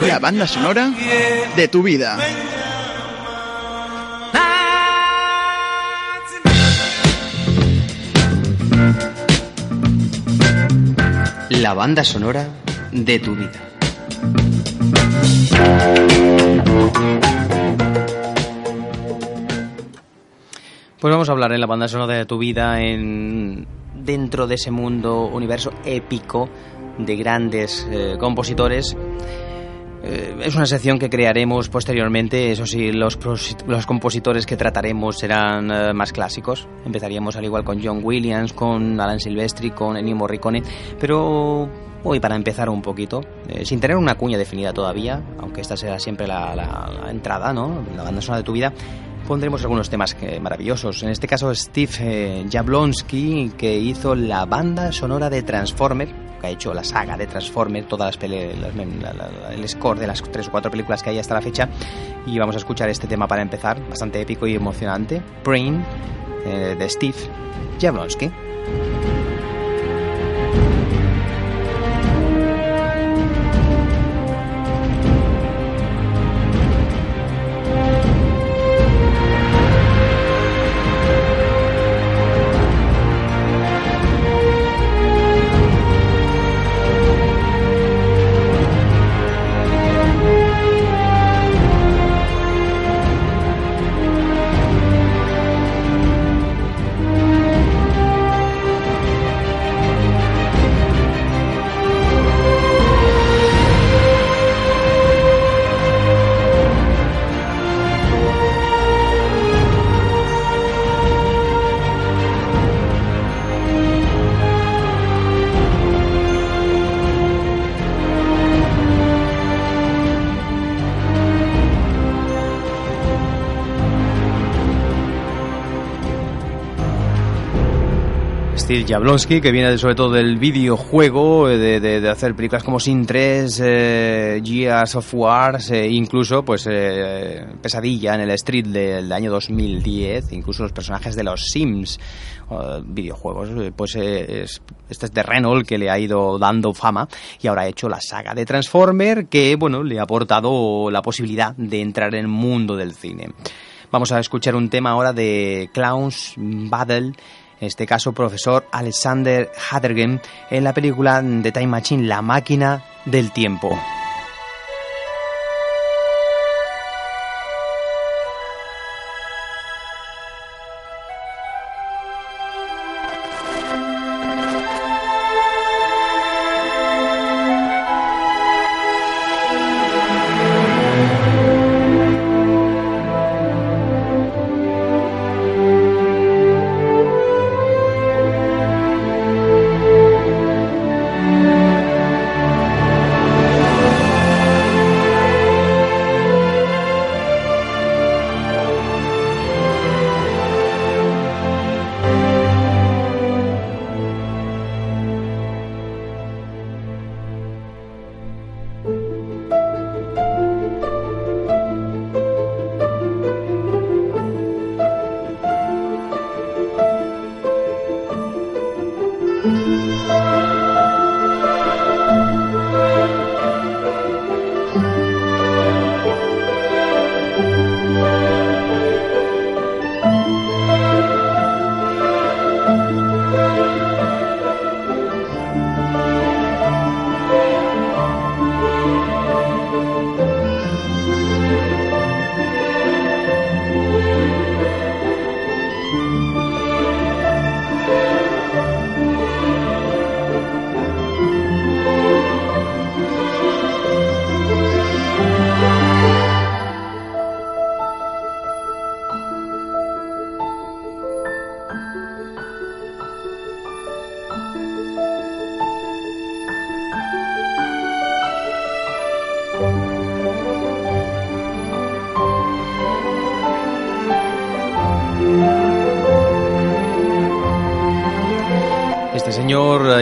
La banda sonora de tu vida. La banda sonora de tu vida. Pues vamos a hablar en la banda sonora de tu vida en dentro de ese mundo universo épico de grandes eh, compositores. Eh, es una sección que crearemos posteriormente, eso sí, los, los compositores que trataremos serán eh, más clásicos. Empezaríamos al igual con John Williams, con Alan Silvestri, con Ennio Morricone, pero hoy para empezar un poquito, sin tener una cuña definida todavía, aunque esta será siempre la, la- la entrada, ¿no? La banda sonora de tu vida, pondremos algunos temas que- maravillosos. En este caso, Steve eh, Jablonsky, que hizo la banda sonora de Transformer, que ha hecho la saga de Transformer, todas las las- la- la- la- el score de las tres o cuatro películas que hay hasta la fecha. Y vamos a escuchar este tema para empezar, bastante épico y emocionante, Brain, eh, de Steve Jablonsky. Steve Jablonsky, que viene sobre todo del videojuego, de, de- hacer películas como Sin 3, eh, Gears of Wars, eh, incluso pues eh, Pesadilla en el Street del año 2010, incluso los personajes de los Sims, eh, videojuegos, eh, pues eh, es- este es de Renault que le ha ido dando fama y ahora ha hecho la saga de Transformer que, bueno, le ha aportado la posibilidad de entrar en el mundo del cine. Vamos a escuchar un tema ahora de Clowns Battle, en este caso profesor Alexander Hattergen, en la película de Time Machine, La máquina del tiempo. Música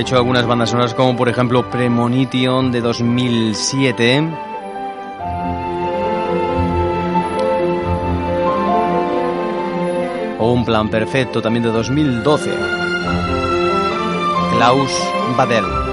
hecho algunas bandas sonoras como por ejemplo Premonition de 2007. O Un plan perfecto también de 2012. Klaus Badel.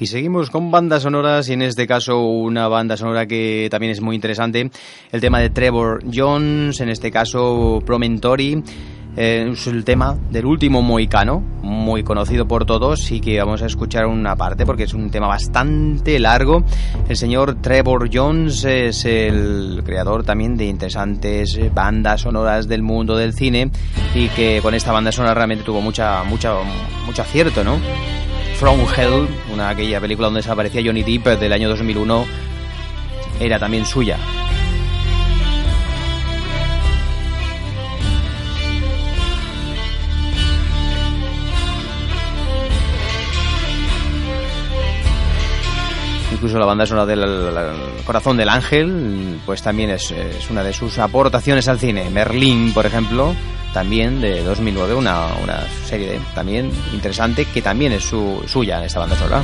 Y seguimos con bandas sonoras y en este caso una banda sonora que también es muy interesante, el tema de Trevor Jones, en este caso Promentori. Eh, es el tema del último Moicano, muy conocido por todos y que vamos a escuchar una parte porque es un tema bastante largo. El señor Trevor Jones es el creador también de interesantes bandas sonoras del mundo del cine y que con esta banda sonora realmente tuvo mucha, mucha, mucho acierto, ¿no? From Hell, una aquella película donde desaparecía Johnny Depp del año 2001, era también suya. Incluso la banda sonora del Corazón del Ángel, pues también es, una de sus aportaciones al cine. Merlín, por ejemplo, también de 2009, una, una serie también interesante que también es su, suya en esta banda sonora.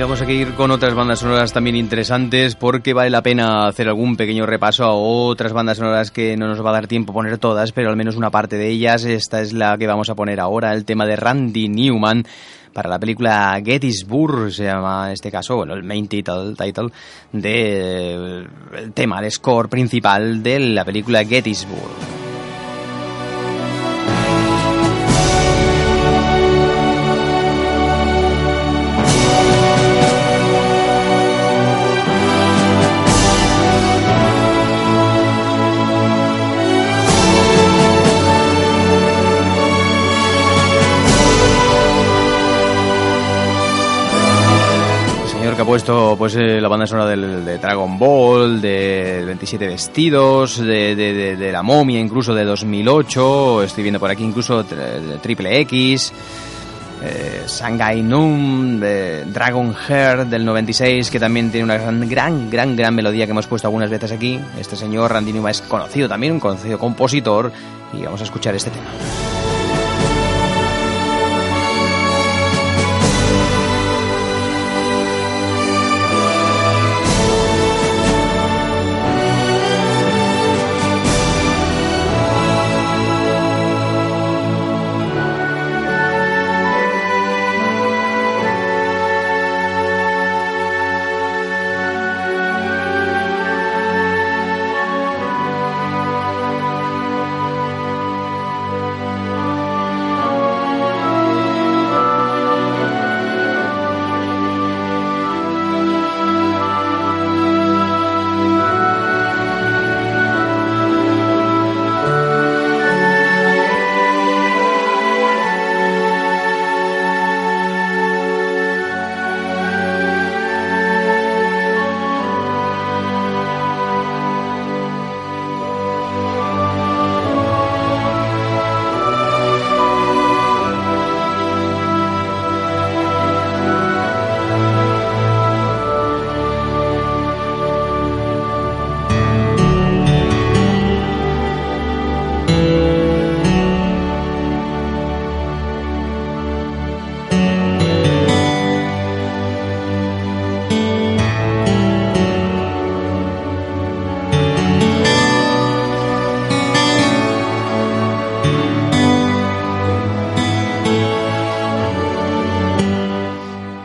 Vamos a ir con otras bandas sonoras también interesantes porque vale la pena hacer algún pequeño repaso a otras bandas sonoras que no nos va a dar tiempo poner todas, pero al menos una parte de ellas. Esta es la que vamos a poner ahora, el tema de Randy Newman para la película Gettysburg, se llama en este caso, bueno, el main title, title de el tema, el score principal de la película Gettysburg. Puesto pues eh, la banda sonora del, de Dragon Ball, de 27 vestidos, de, de, de, La momia incluso de 2008, estoy viendo por aquí incluso Triple X. eh, Sangai Noon, de Dragon Heart del 96, que también tiene una gran, gran, gran, gran melodía que hemos puesto algunas veces aquí. Este señor Randy Newman es conocido también, un conocido compositor, y vamos a escuchar este tema.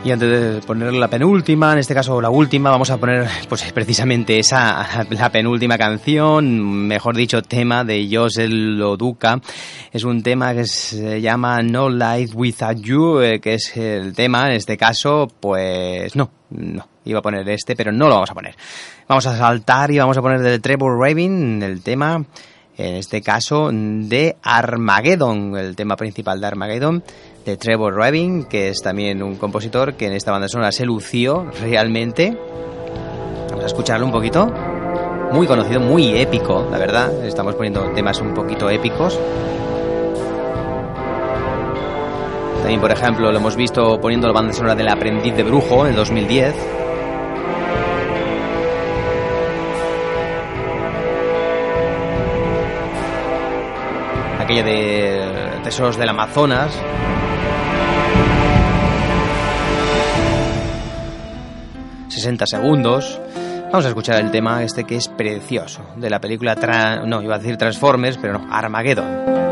Y antes de poner la penúltima, en este caso la última, vamos a poner pues precisamente esa, la penúltima canción, mejor dicho, tema de Josel Loduca. Es un tema que se llama No Life Without You, eh, que es el tema, en este caso, pues no, no, iba a poner este, pero no lo vamos a poner. Vamos a saltar y vamos a poner del Trevor Rabin, el tema, en este caso, de Armageddon, el tema principal de Armageddon Trevor Rabin, que es también un compositor que en esta banda sonora se lució realmente. Vamos a escucharlo un poquito. Muy conocido, muy épico, la verdad. Estamos poniendo temas un poquito épicos. También, por ejemplo, lo hemos visto poniendo la banda sonora del Aprendiz de Brujo en el 2010. Aquella de Tesoros del Amazonas, 60 segundos. Vamos a escuchar el tema este que es precioso, de la película, no, iba a decir Transformers, pero no, Armageddon.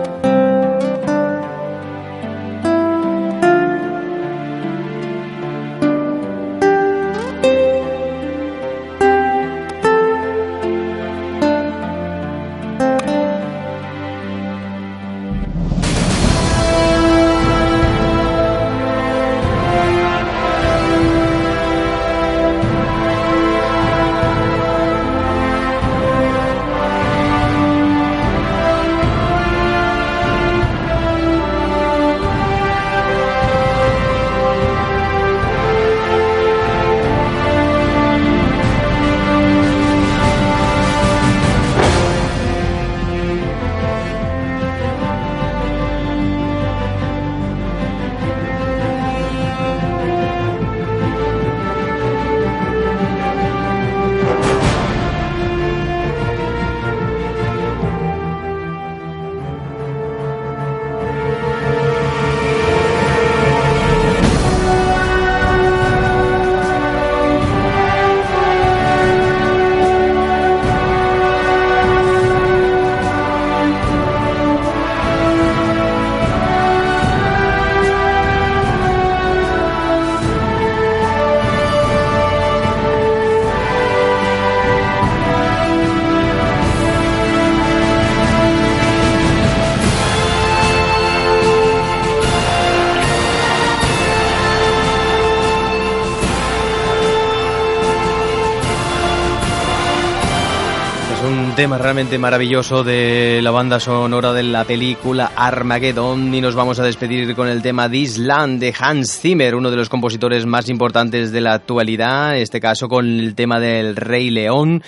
Tema realmente maravilloso de la banda sonora de la película Armageddon y nos vamos a despedir con el tema This Land de Hans Zimmer, uno de los compositores más importantes de la actualidad, en este caso con el tema del Rey León.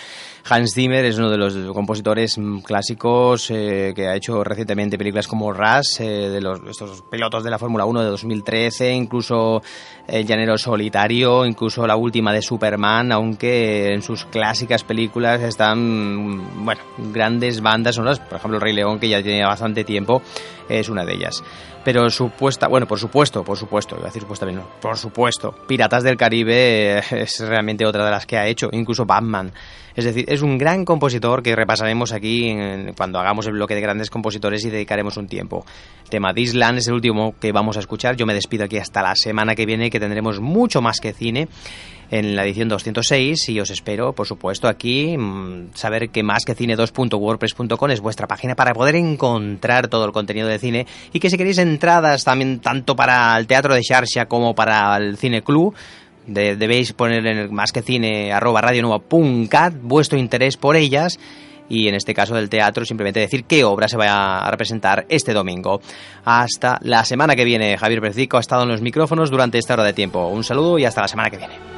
Hans Zimmer es uno de los compositores clásicos eh, que ha hecho recientemente películas como Rush, eh, de los, estos pilotos de la Fórmula 1 de 2013, incluso El Llanero Solitario, incluso la última de Superman, aunque en sus clásicas películas están, bueno, grandes bandas sonoras, por ejemplo Rey León, que ya tiene bastante tiempo, es una de ellas. Pero supuesta, bueno, por supuesto, por supuesto, iba a decir supuestamente, no, por supuesto, Piratas del Caribe es realmente otra de las que ha hecho, incluso Batman. Es decir, es un gran compositor que repasaremos aquí cuando hagamos el bloque de grandes compositores y dedicaremos un tiempo. Tema de Island es el último que vamos a escuchar. Yo me despido aquí hasta la semana que viene, que tendremos mucho más que cine en la edición 206 y os espero, por supuesto, aquí mm, saber que más que cine2.wordpress.com es vuestra página para poder encontrar todo el contenido de cine y que si queréis entradas también tanto para el Teatro de Xarxa como para el Cine Club debéis poner en el más que cine arroba vuestro interés por ellas y en este caso del teatro simplemente decir qué obra se va a representar este domingo. Hasta la semana que viene, Javier Percico ha estado en los micrófonos durante esta hora de tiempo. Un saludo y hasta la semana que viene.